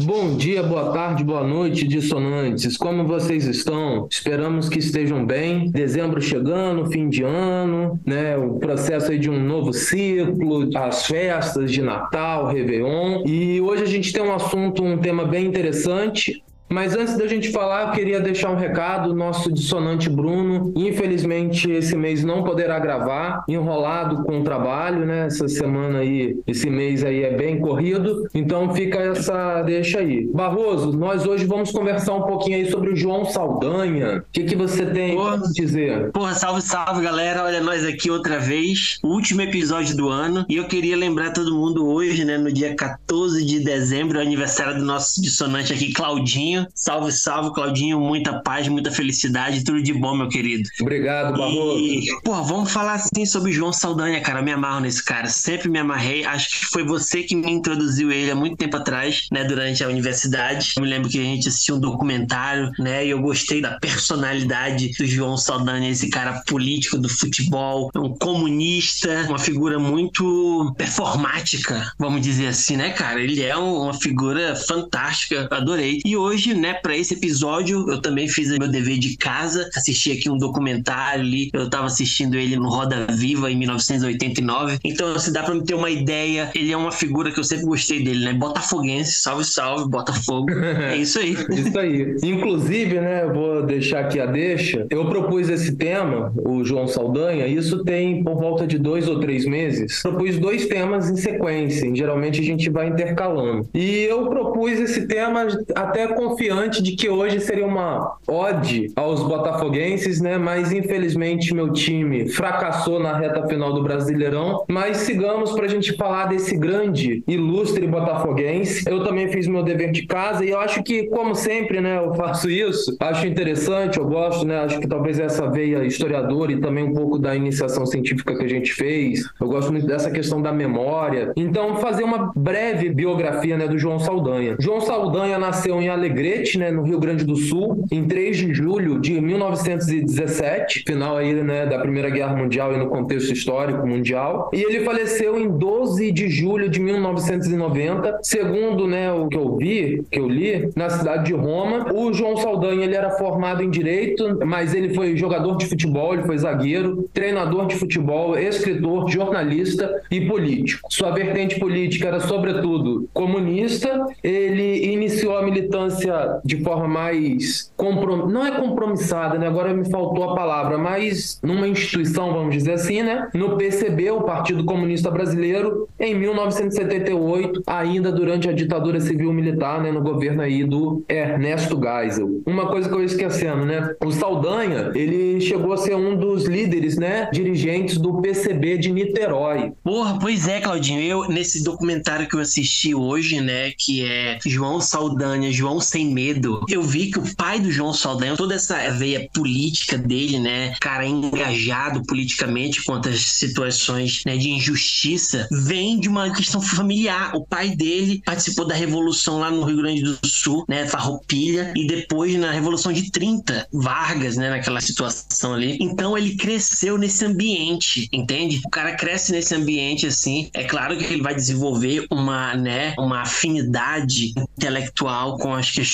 Bom dia, boa tarde, boa noite, dissonantes. Como vocês estão? Esperamos que estejam bem. Dezembro chegando, fim de ano, né? O processo aí de um novo ciclo, as festas de Natal, Réveillon. E hoje a gente tem um assunto, um tema bem interessante. Mas antes da gente falar, eu queria deixar um recado. Nosso dissonante Bruno, infelizmente, esse mês não poderá gravar, enrolado com o trabalho, né? Essa semana aí, esse mês aí é bem corrido. Então fica essa deixa aí. Barroso, nós hoje vamos conversar um pouquinho aí sobre o João Saldanha. O que, que você tem Porra. dizer? Porra, salve, salve, galera. Olha nós aqui outra vez. O último episódio do ano. E eu queria lembrar todo mundo hoje, né, no dia 14 de dezembro, é aniversário do nosso dissonante aqui, Claudinho. Salve, salve, Claudinho. Muita paz, muita felicidade. Tudo de bom, meu querido. Obrigado, Barroso. E, pô, vamos falar assim sobre o João Saldanha, cara. Eu me amarro nesse cara. Sempre me amarrei. Acho que foi você que me introduziu ele há muito tempo atrás, né? Durante a universidade. Eu me lembro que a gente assistiu um documentário, né? E eu gostei da personalidade do João Saldanha, esse cara político do futebol, um comunista, uma figura muito performática, vamos dizer assim, né, cara? Ele é um- uma figura fantástica. Adorei. E hoje, né, pra esse episódio, eu também fiz meu dever de casa, assisti aqui um documentário ali. Eu tava assistindo ele no Roda Viva em 1989. Então, assim, dá pra me ter uma ideia. Ele é uma figura que eu sempre gostei dele, né? Botafoguense, salve, salve, Botafogo. É isso aí. Isso aí. Inclusive, né, eu vou deixar aqui a deixa. Eu propus esse tema, o João Saldanha, isso tem por volta de dois ou três meses. Propus dois temas em sequência. Geralmente a gente vai intercalando. E eu propus esse tema até confiante de que hoje seria uma ode aos botafoguenses, né? Mas infelizmente meu time fracassou na reta final do Brasileirão. Mas sigamos para a gente falar desse grande, ilustre botafoguense. Eu também fiz meu dever de casa e eu acho que, como sempre, né, eu faço isso. Acho interessante, eu gosto, né? Acho que talvez essa veia historiadora e também um pouco da iniciação científica que a gente fez. Eu gosto muito dessa questão da memória. Então, fazer uma breve biografia, né, do João Saldanha. João Saldanha nasceu em Né, no Rio Grande do Sul, em 3 de julho de 1917, final aí, né, da Primeira Guerra Mundial e no contexto histórico mundial. E ele faleceu em 12 de julho de 1990, segundo, né, o que eu vi, que eu li, na cidade de Roma. O João Saldanha, ele era formado em direito, mas ele foi jogador de futebol, ele foi zagueiro, treinador de futebol, escritor, jornalista e político. Sua vertente política era sobretudo comunista. Ele iniciou a militância de forma mais comprom... não é compromissada, né? Agora me faltou a palavra, mas numa instituição, vamos dizer assim, né? No PCB, o Partido Comunista Brasileiro, em 1978, ainda durante a ditadura civil militar, né, no governo aí do Ernesto Geisel. Uma coisa que eu ia esquecendo, né? O Saldanha, ele chegou a ser um dos líderes, né, dirigentes do PCB de Niterói. Porra, pois é, Claudinho. Eu, nesse documentário que eu assisti hoje, né, que é João Saldanha, João Sem Medo, eu vi que o pai do João Saldanha, toda essa veia política dele, né, cara engajado politicamente contra as situações né, de injustiça, vem de uma questão familiar. O pai dele participou da Revolução lá no Rio Grande do Sul, né, Farroupilha, e depois na Revolução de 30, Vargas, né, naquela situação ali. Então ele cresceu nesse ambiente, entende? O cara cresce nesse ambiente assim. É claro que ele vai desenvolver uma, né, uma afinidade intelectual com as questões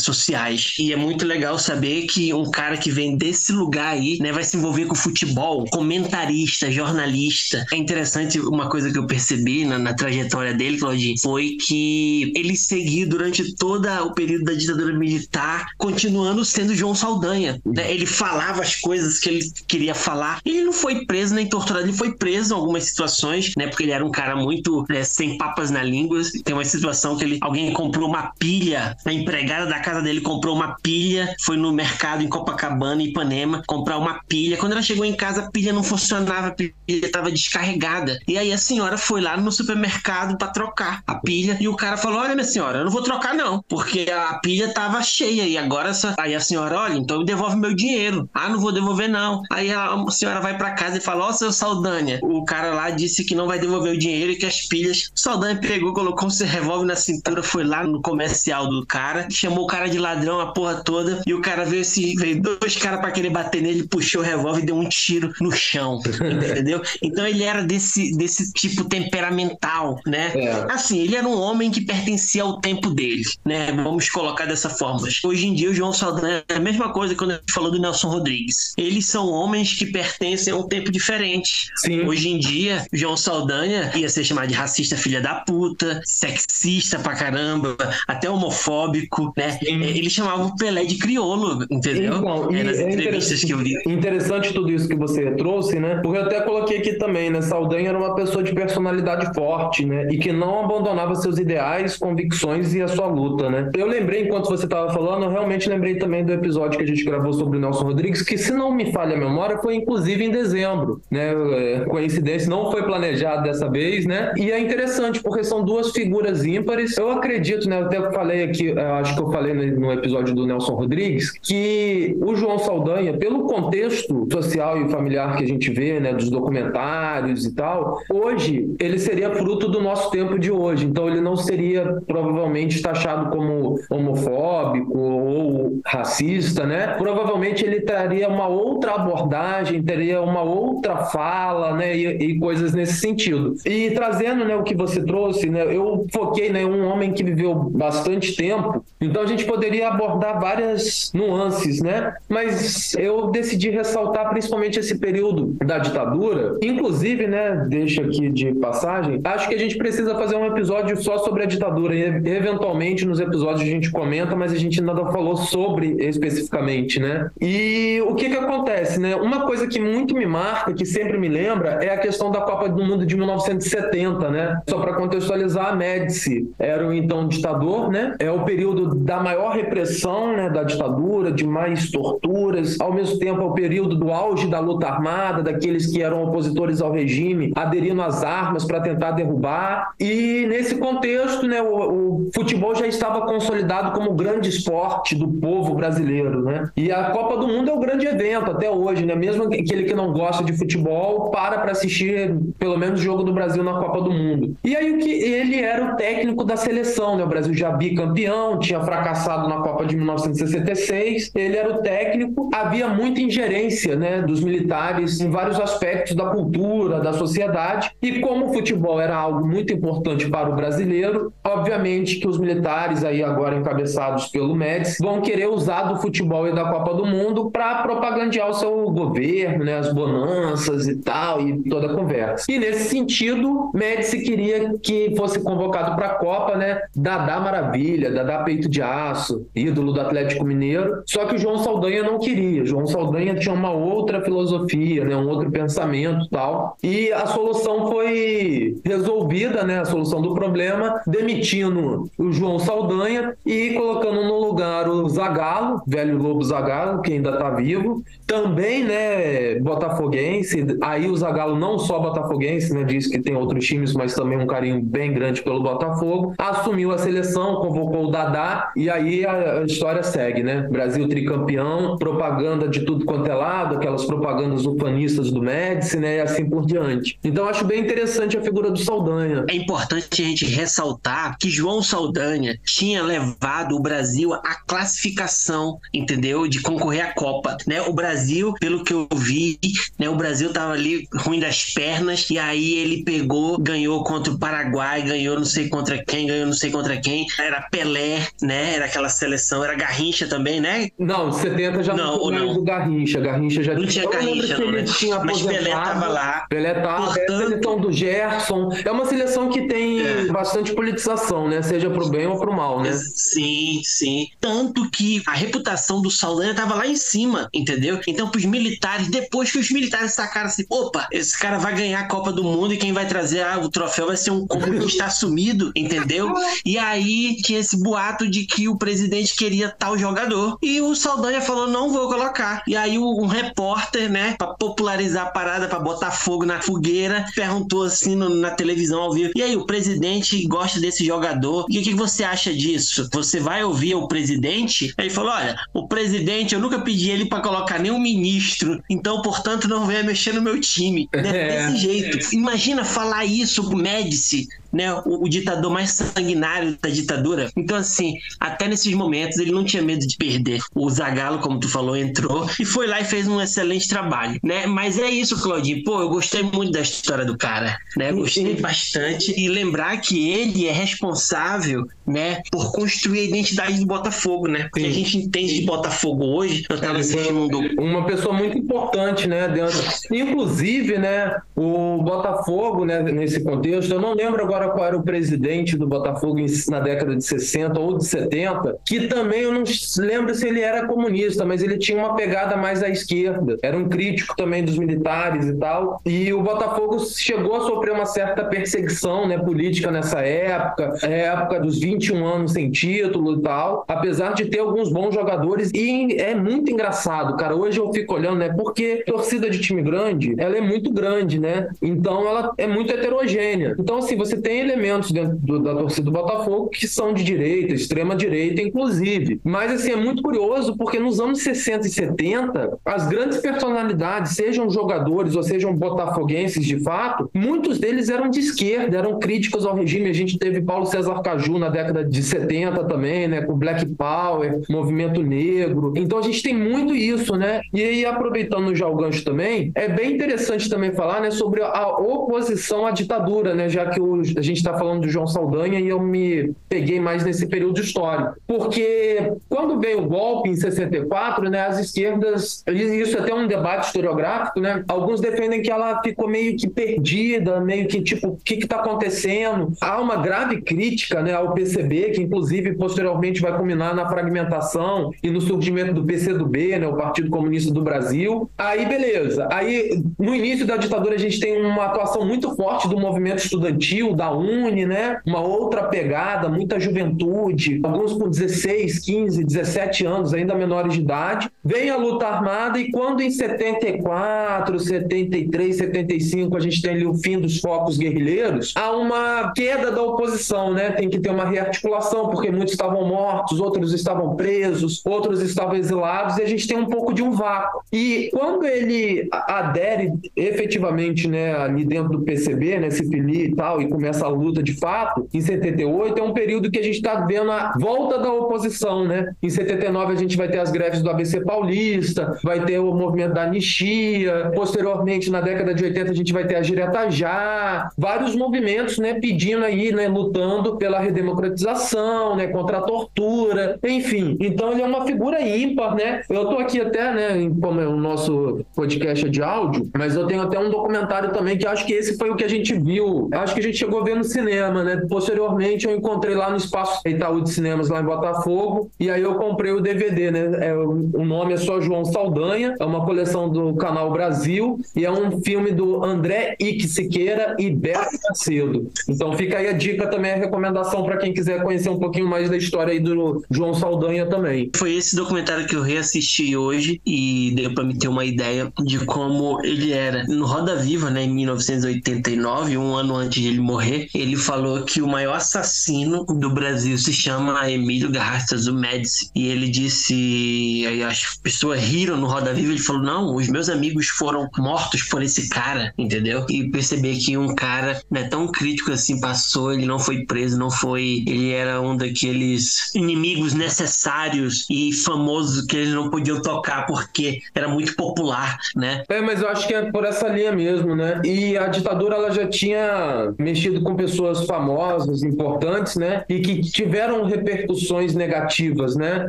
sociais. E é muito legal saber que um cara que vem desse lugar aí, né, vai se envolver com futebol, comentarista, jornalista. É interessante uma coisa que eu percebi na, na trajetória dele, Claudinho, foi que ele seguiu durante todo o período da ditadura militar, continuando sendo João Saldanha. né? Ele falava as coisas que ele queria falar. Ele não foi preso nem torturado, ele foi preso em algumas situações, né? Porque ele era um cara muito né, sem papas na língua. Tem uma situação que ele, alguém comprou uma pilha, a empregada da casa dele comprou uma pilha, foi no mercado em Copacabana, Ipanema, comprar uma pilha. Quando ela chegou em casa, a pilha não funcionava, a pilha estava descarregada. E aí a senhora foi lá no supermercado para trocar a pilha e o cara falou: Olha, minha senhora, eu não vou trocar não, porque a pilha tava cheia e agora essa... aí a senhora, olha, então devolve meu dinheiro. Ah, não vou devolver não. Aí a senhora vai para casa e fala: Ó, seu Saldanha, o cara lá disse que não vai devolver o dinheiro e que as pilhas. Saldanha pegou, colocou um revólver na cintura, foi lá no comercial do cara cara, chamou o cara de ladrão, a porra toda, e o cara veio esse, veio dois caras para querer bater nele, puxou o revólver e deu um tiro no chão, entendeu? Então ele era desse, desse tipo temperamental, né? É. Assim, ele era um homem que pertencia ao tempo dele, né? Vamos colocar dessa forma. Hoje em dia o João Saldanha é a mesma coisa quando a gente falou do Nelson Rodrigues. Eles são homens que pertencem a um tempo diferente. Sim. Hoje em dia, o João Saldanha ia ser chamado de racista filha da puta, sexista pra caramba, até homofóbico, né? Sim. Ele chamava o Pelé de crioulo, entendeu? Então, é, nas é entrevistas que eu vi. Interessante tudo isso que você trouxe, né? Porque eu até coloquei aqui também, né? Saldanha era uma pessoa de personalidade forte, né? E que não abandonava seus ideais, convicções e a sua luta, né? Eu lembrei, enquanto você estava falando, eu realmente lembrei também do episódio que a gente gravou sobre o Nelson Rodrigues, que se não me falha a memória, foi inclusive em dezembro, né? É, coincidência, não foi planejado dessa vez, né? E é interessante, porque são duas figuras ímpares. Eu acredito, né? Eu até falei aqui, acho que eu falei no episódio do Nelson Rodrigues, que o João Saldanha, pelo contexto social e familiar que a gente vê, né? Dos documentários e tal, hoje ele seria fruto do nosso tempo de hoje. Então ele não seria provavelmente taxado como homofóbico ou racista, né? Provavelmente ele teria uma outra abordagem, teria uma outra fala, né? E, e coisas nesse sentido. E trazendo, né, o que você trouxe, né? Eu foquei, né, um homem que viveu bastante tempo. Então a gente poderia abordar várias nuances, né? Mas eu decidi ressaltar principalmente esse período da ditadura. Inclusive, né, deixa aqui de passagem, acho que a gente precisa fazer um episódio só sobre a ditadura. E eventualmente nos episódios a gente comenta, mas a gente não falou sobre especificamente, né? E o que que acontece, né? Uma coisa que muito me marca, que sempre me lembra, é a questão da Copa do Mundo de 1970, né? Só para contextualizar, a Médici era o então ditador, né? É o período da maior repressão, né, da ditadura, de mais torturas, ao mesmo tempo é o período do auge da luta armada, daqueles que eram opositores ao regime, aderindo às armas para tentar derrubar. E nesse contexto, né, o, o futebol já estava consolidado como grande esporte do povo brasileiro, né? E a Copa do Mundo é o grande evento até hoje, né? Mesmo aquele que não gosta de futebol para para assistir pelo menos o jogo do Brasil na Copa do Mundo. E aí o que ele era o técnico da seleção, né? O Brasil já bicampeão, tinha fracassado na Copa de 1966. Ele era o técnico, havia muita ingerência, né, dos militares em vários aspectos da cultura, da sociedade. E como o futebol era algo muito importante para o brasileiro, obviamente que os militares aí agora encabeçados pelo Médici vão querer usar do futebol e da Copa do Mundo para propagandear o seu governo, né, as bonanças e tal e toda a conversa. E nesse sentido, Médici queria que fosse convocado para a Copa, né, Dadá Maravilha, Dadá Peito de Aço, ídolo do Atlético Mineiro. Só que o João Saldanha não queria. João Saldanha tinha uma outra filosofia, né, um outro pensamento, tal. E a solução foi resolvida, né, a solução do problema, demitindo o João Saldanha e colocando no lugar o Zagallo, velho Lobo Zagallo, que ainda está vivo, também, né, botafoguense. Aí o Zagallo não só botafoguense, né, diz que tem outros times, mas também um carinho bem grande pelo Botafogo. Assumiu a seleção, convocou o Dadá e aí a, a história segue, né? Brasil tricampeão, propaganda de tudo quanto é lado, aquelas propagandas ufanistas do Médici, né, e assim por diante. Então acho bem interessante a figura do Saldanha. É importante a gente ressaltar que João Saldanha tinha levado o Brasil à classificação, entendeu? De concorrer à Copa, né? O Brasil, pelo que eu vi, né, o Brasil tava ali ruim das pernas e aí ele pegou, ganhou contra o Paraguai, ganhou não sei contra quem, ganhou não sei contra quem. Era Pelé, né? Era aquela seleção, era Garrincha também, né? Não, 70 já não, não, não. do Garrincha, Garrincha já não tinha Garrincha, não, né? Mas Pelé tava lá. Pelé tava, Portanto... é a seleção do Gerson. É uma seleção que tem é. bastante politização, né? Seja pro bem ou pro mal, né? Sim, sim. Tanto que a reputação do Saldanha tava lá em cima, entendeu? Então, pros militares, depois que os militares sacaram assim, opa, esse cara vai ganhar a Copa do Mundo e quem vai trazer ah, o troféu vai ser um comunista assumido, entendeu? E aí tinha esse boato de que o presidente queria tal jogador. E o Saldanha falou, não vou colocar. E aí um repórter, né, pra popularizar a parada, pra botar fogo na fogueira, perguntou assim no, na televisão ao vivo, e aí, o presidente gosta desse jogador, e o que você acha disso? Você vai ouvir o presidente? Aí ele falou, olha, o presidente, eu nunca pedi ele para colocar nenhum ministro, então, portanto, não venha mexer no meu time. Né? É. Desse jeito. Imagina falar isso pro Médici, né, o, o ditador mais sanguinário da ditadura. Então, assim, até nesses momentos ele não tinha medo de perder. O Zagallo, como tu falou, entrou e foi lá e fez um excelente trabalho, né? Mas é isso, Claudinho. Pô, eu gostei muito da história do cara, né? Gostei bastante. E lembrar que ele é responsável, né, por construir a identidade do Botafogo, né? Porque a gente entende de Botafogo hoje. Eu tava assistindo um do... Uma pessoa muito importante, né? Dentro... Inclusive, né, o Botafogo, né, nesse contexto, eu não lembro agora qual era o presidente do Botafogo na década de 60 ou de 70, que também eu não lembro se ele era comunista, mas ele tinha uma pegada mais à esquerda. Era um crítico também dos militares e tal. E o Botafogo chegou a sofrer uma certa perseguição né, política nessa época, é época dos 21 anos sem título e tal, apesar de ter alguns bons jogadores. E é muito engraçado, cara. Hoje eu fico olhando, né? Porque torcida de time grande, ela é muito grande, né? Então ela é muito heterogênea. Então, assim, você tem elementos dentro do, da torcida do Botafogo que são de direita, extrema direita, inclusive. Mas, assim, é muito curioso porque nos anos 60 e 70, as grandes personalidades, sejam jogadores ou sejam botafoguenses de fato, muitos deles eram de esquerda, eram críticos ao regime. A gente teve Paulo César Caju na década de 70 também, né? Com Black Power, movimento negro. Então a gente tem muito isso, né? E aí, aproveitando já o gancho também, é bem interessante também falar, né, sobre a oposição à ditadura, né? Já que o, gente está falando do João Saldanha e eu me peguei mais nesse período histórico. Porque quando veio o golpe em 64, né, as esquerdas, isso é até um debate historiográfico, né? Alguns defendem que ela ficou meio que perdida, meio que tipo, o que está acontecendo? Há uma grave crítica, né, ao PCB, que inclusive posteriormente vai culminar na fragmentação e no surgimento do PCdoB, né, o Partido Comunista do Brasil. Aí beleza. Aí no início da ditadura a gente tem uma atuação muito forte do movimento estudantil, da UNE, né? Uma outra pegada, muita juventude, alguns com 16, 15, 17 anos, ainda menores de idade. Vem a luta armada e quando em 74, 73, 75 a gente tem ali o fim dos focos guerrilheiros, há uma queda da oposição, né? Tem que ter uma rearticulação, porque muitos estavam mortos, outros estavam presos, outros estavam exilados, e a gente tem um pouco de um vácuo. E quando ele adere efetivamente, né, ali dentro do PCB, né, filia e tal, e começa a luta de fato, em 78 é um período que a gente está vendo a volta da oposição, né? Em 79 a gente vai ter as greves do ABC Paulista, vai ter o movimento da anistia, posteriormente na década de 80 a gente vai ter a Giretajá, vários movimentos, né, pedindo aí, né, lutando pela redemocratização, né, contra a tortura, enfim. Então ele é uma figura ímpar, né? Eu tô aqui até, né, como é o nosso podcast é de áudio, mas eu tenho até um documentário também que acho que esse foi o que a gente viu, acho que a gente chegou ver no cinema, né? Posteriormente eu encontrei lá no espaço Itaú de Cinemas lá em Botafogo e aí eu comprei o DVD, né? É, o nome é só João Saldanha, é uma coleção do Canal Brasil e é um filme do André Ike Siqueira e Beto Macedo. Então fica aí a dica também, a recomendação para quem quiser conhecer um pouquinho mais da história aí do João Saldanha também. Foi esse documentário que eu reassisti hoje e deu para me ter uma ideia de como ele era. No Roda Viva, né, em 1989, um ano antes de ele morrer, ele falou que o maior assassino do Brasil se chama Emílio Garças, o Médici. E ele disse, aí as pessoas riram no Roda Viva, ele falou: "Não, os meus amigos foram mortos por esse cara", entendeu? E perceber que um cara, né, tão crítico assim passou, ele não foi preso, não foi, ele era um daqueles inimigos necessários e famosos que eles não podiam tocar porque era muito popular, né? É, mas eu acho que é por essa linha mesmo, né? E a ditadura ela já tinha mexido com pessoas famosas, importantes, né? E que tiveram repercussões negativas, né?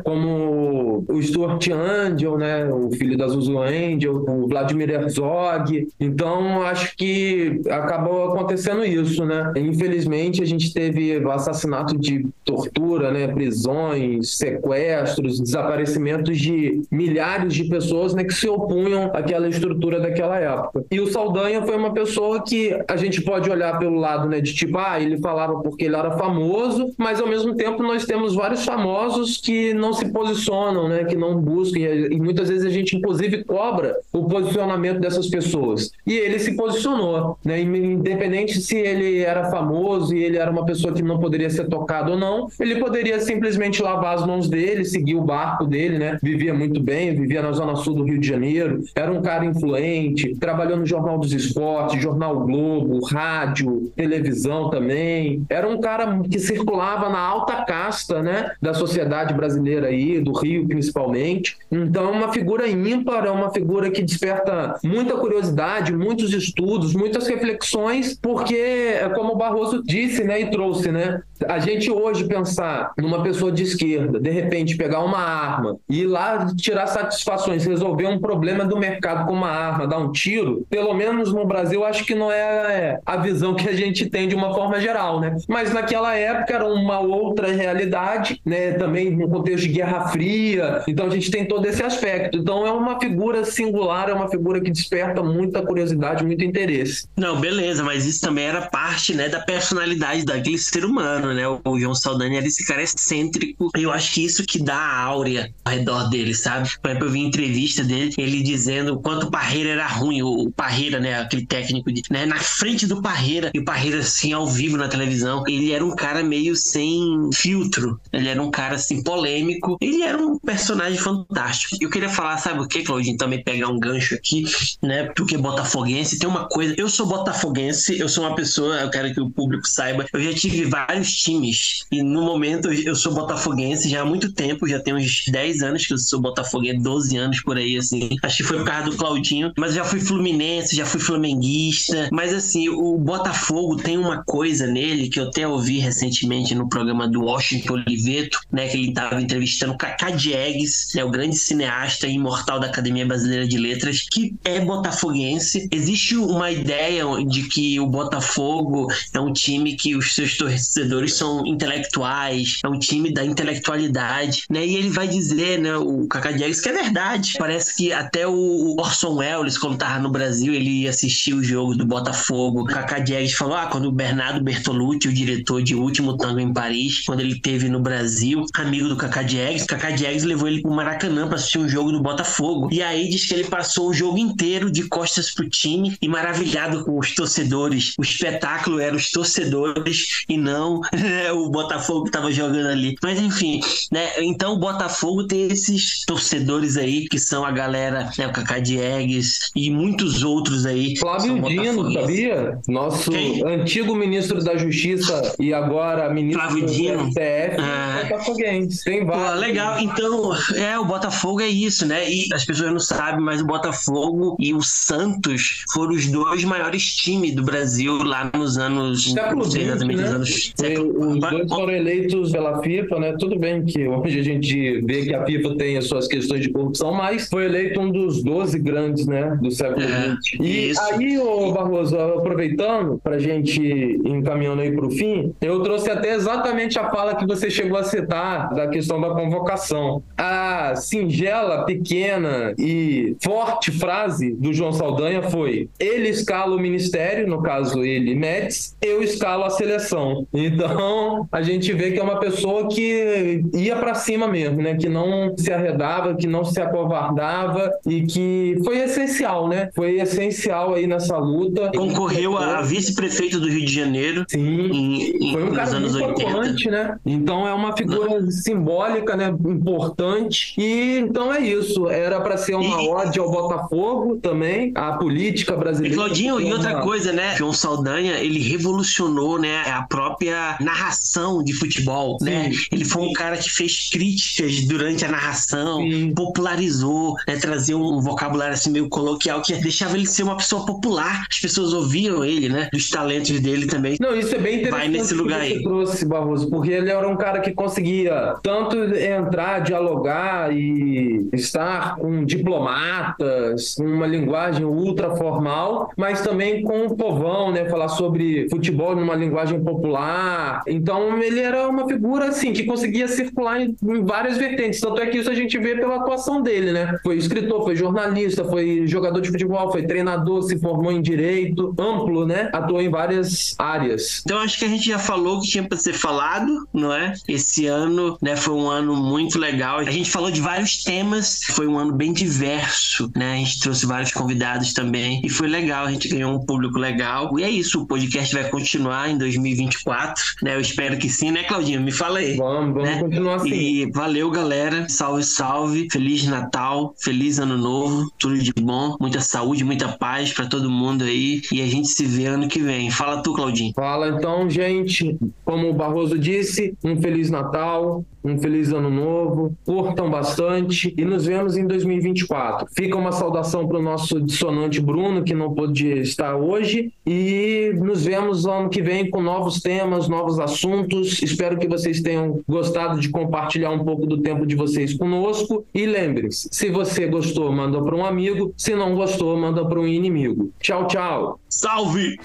Como o Stuart Angel, né? O filho da Zuzu Angel, o Vladimir Herzog. Então, acho que acabou acontecendo isso, né? Infelizmente, a gente teve o assassinato de tortura, né? Prisões, sequestros, desaparecimentos de milhares de pessoas, né? Que se opunham àquela estrutura daquela época. E o Saldanha foi uma pessoa que a gente pode olhar pelo lado, né? De tipo, ah, ele falava porque ele era famoso, mas ao mesmo tempo nós temos vários famosos que não se posicionam, né? Que não buscam e muitas vezes a gente inclusive cobra o posicionamento dessas pessoas. E ele se posicionou, né? Independente se ele era famoso e ele era uma pessoa que não poderia ser intocado ou não, ele poderia simplesmente lavar as mãos dele, seguir o barco dele, né? Vivia muito bem, vivia na zona sul do Rio de Janeiro, era um cara influente, trabalhou no Jornal dos Esportes, Jornal Globo, rádio, televisão também. Era um cara que circulava na alta casta, né, da sociedade brasileira aí, do Rio principalmente. Então, é uma figura ímpar, é uma figura que desperta muita curiosidade, muitos estudos, muitas reflexões, porque, é como o Barroso disse, né, e trouxe, né, a gente hoje pensar numa pessoa de esquerda, de repente pegar uma arma e ir lá tirar satisfações, resolver um problema do mercado com uma arma, dar um tiro, pelo menos no Brasil, acho que não é a visão que a gente tem de uma forma geral, né? Mas naquela época era uma outra realidade, né? Também no contexto de Guerra Fria, então a gente tem todo esse aspecto. Então é uma figura singular, é uma figura que desperta muita curiosidade, muito interesse. Não, beleza, mas isso também era parte, né, da personalidade daquele ser humano, né? O João Saldanha era esse cara excêntrico. Eu acho que isso que dá a áurea ao redor dele, sabe? Por exemplo, eu vi entrevista dele, ele dizendo o quanto o Parreira era ruim, o Parreira, né, aquele técnico, de, né, na frente do Parreira, e o Parreira assim ao vivo na televisão, ele era um cara meio sem filtro. Ele era um cara assim polêmico. Ele era um personagem fantástico. Eu queria falar, sabe o que, Claudinho, também pegar um gancho aqui, né? Porque botafoguense tem uma coisa, eu sou botafoguense, eu sou uma pessoa, eu quero que o público saiba, eu já tive vários times e no momento eu sou botafoguense já há muito tempo, já tem uns 10 anos que eu sou botafoguense, 12 anos por aí assim. Acho que foi por causa do Claudinho, mas já fui fluminense, já fui flamenguista, mas assim, o Botafogo tem uma coisa nele que eu até ouvi recentemente no programa do Washington Oliveto, né, que ele estava entrevistando o Cacá Diegues, né, o grande cineasta imortal da Academia Brasileira de Letras, que é botafoguense. Existe uma ideia de que o Botafogo é um time que os seus torcedores são intelectuais, é um time da intelectualidade, né? E ele vai dizer, né, o Cacá Diegues, que é verdade. Parece que até o Orson Welles, quando tava no Brasil, ele assistiu o jogo do Botafogo. O Cacá Diegues falou: ah, quando o Bernardo Bertolucci, o diretor de Último Tango em Paris, quando ele teve no Brasil, amigo do Cacá Diegues, Cacá Diegues levou ele pro Maracanã para assistir um jogo do Botafogo. E aí diz que ele passou o jogo inteiro de costas pro time e maravilhado com os torcedores. O espetáculo era os torcedores e não né, o Botafogo que tava jogando ali. Mas enfim, né? Então o Botafogo tem esses torcedores aí que são a galera, né, o Cacá Diegues e muitos outros aí. Flávio Dino, sabia? Nosso Quem? antigo ministro da Justiça e agora ministro Flávio Dino. do STF, ah. botafoguense. Tem vários. Pô, legal, então, é, o Botafogo é isso, né? E as pessoas não sabem, mas o Botafogo e o Santos foram os dois maiores times do Brasil lá nos anos. Século não sei exatamente né? anos. Século... Os dois foram eleitos pela FIFA, né? Tudo bem que hoje a gente vê que a FIFA tem as suas questões de corrupção, mas foi eleito um dos 12 grandes, né? Do século XX. É, e isso. aí, ô Barroso, aproveitando pra gente encaminhando aí pro fim, eu trouxe até exatamente a fala que você chegou a citar da questão da convocação. A singela, pequena e forte frase do João Saldanha foi: ele escala o ministério, no caso ele, Médici, eu escalo a seleção. Então, a gente vê que é uma pessoa que ia para cima mesmo, né? Que não se arredava, que não se acovardava e que foi essencial, né? Foi essencial aí nessa luta. Concorreu a vice-prefeito do Rio de Janeiro. Sim. Em, em, foi um cara anos muito 80. né? Então é uma figura não. simbólica, né? Importante. E então é isso. Era para ser uma e... ode ao Botafogo também, a política brasileira. E Claudinho, e outra coisa, né? João Saldanha, ele revolucionou, né? A própria narração de futebol, né? Sim. né? Ele foi um cara que fez críticas durante a narração, Sim. popularizou, né? Trazia um vocabulário assim meio coloquial que deixava ele ser uma pessoa popular. As pessoas ouviam ele, né? Os talentos dele também. Não, isso é bem interessante. Vai nesse lugar aí. trouxe, Barroso, porque ele era um cara que conseguia tanto entrar, dialogar e estar com diplomatas, com uma linguagem ultra formal, mas também com o povão, né? Falar sobre futebol numa linguagem popular. Então ele era uma figura assim que conseguia circular em, em várias vertentes. Tanto é que isso a gente vê pela atuação dele, né? Foi escritor, foi jornalista, foi jogador de futebol, foi treinador, se formou em direito, amplo, né? Atuou em várias áreas. Então acho que a gente já falou o que tinha para ser falado, não é? Esse ano, né, foi um ano muito legal. A gente falou de vários temas, foi um ano bem diverso, né? A gente trouxe vários convidados também e foi legal, a gente ganhou um público legal. E é isso, o podcast vai continuar em 2024, né? Eu espero que sim, né, Claudinho? Me fala aí. Vamos, vamos né? continuar assim. E valeu, galera. Salve, salve. Feliz Natal, feliz Ano Novo, tudo de bom, muita saúde, muita paz para todo mundo aí. E a gente se vê ano que vem. Fala tu, Claudinho. Fala então, gente. Como o Barroso disse, um Feliz Natal, um feliz ano novo, curtam bastante e nos vemos em 2024. Fica uma saudação para o nosso dissonante Bruno, que não pôde estar hoje, e nos vemos ano que vem com novos temas, novos assuntos. Espero que vocês tenham gostado de compartilhar um pouco do tempo de vocês conosco. E lembre-se, se você gostou, manda para um amigo, se não gostou, manda para um inimigo. Tchau, tchau. Salve!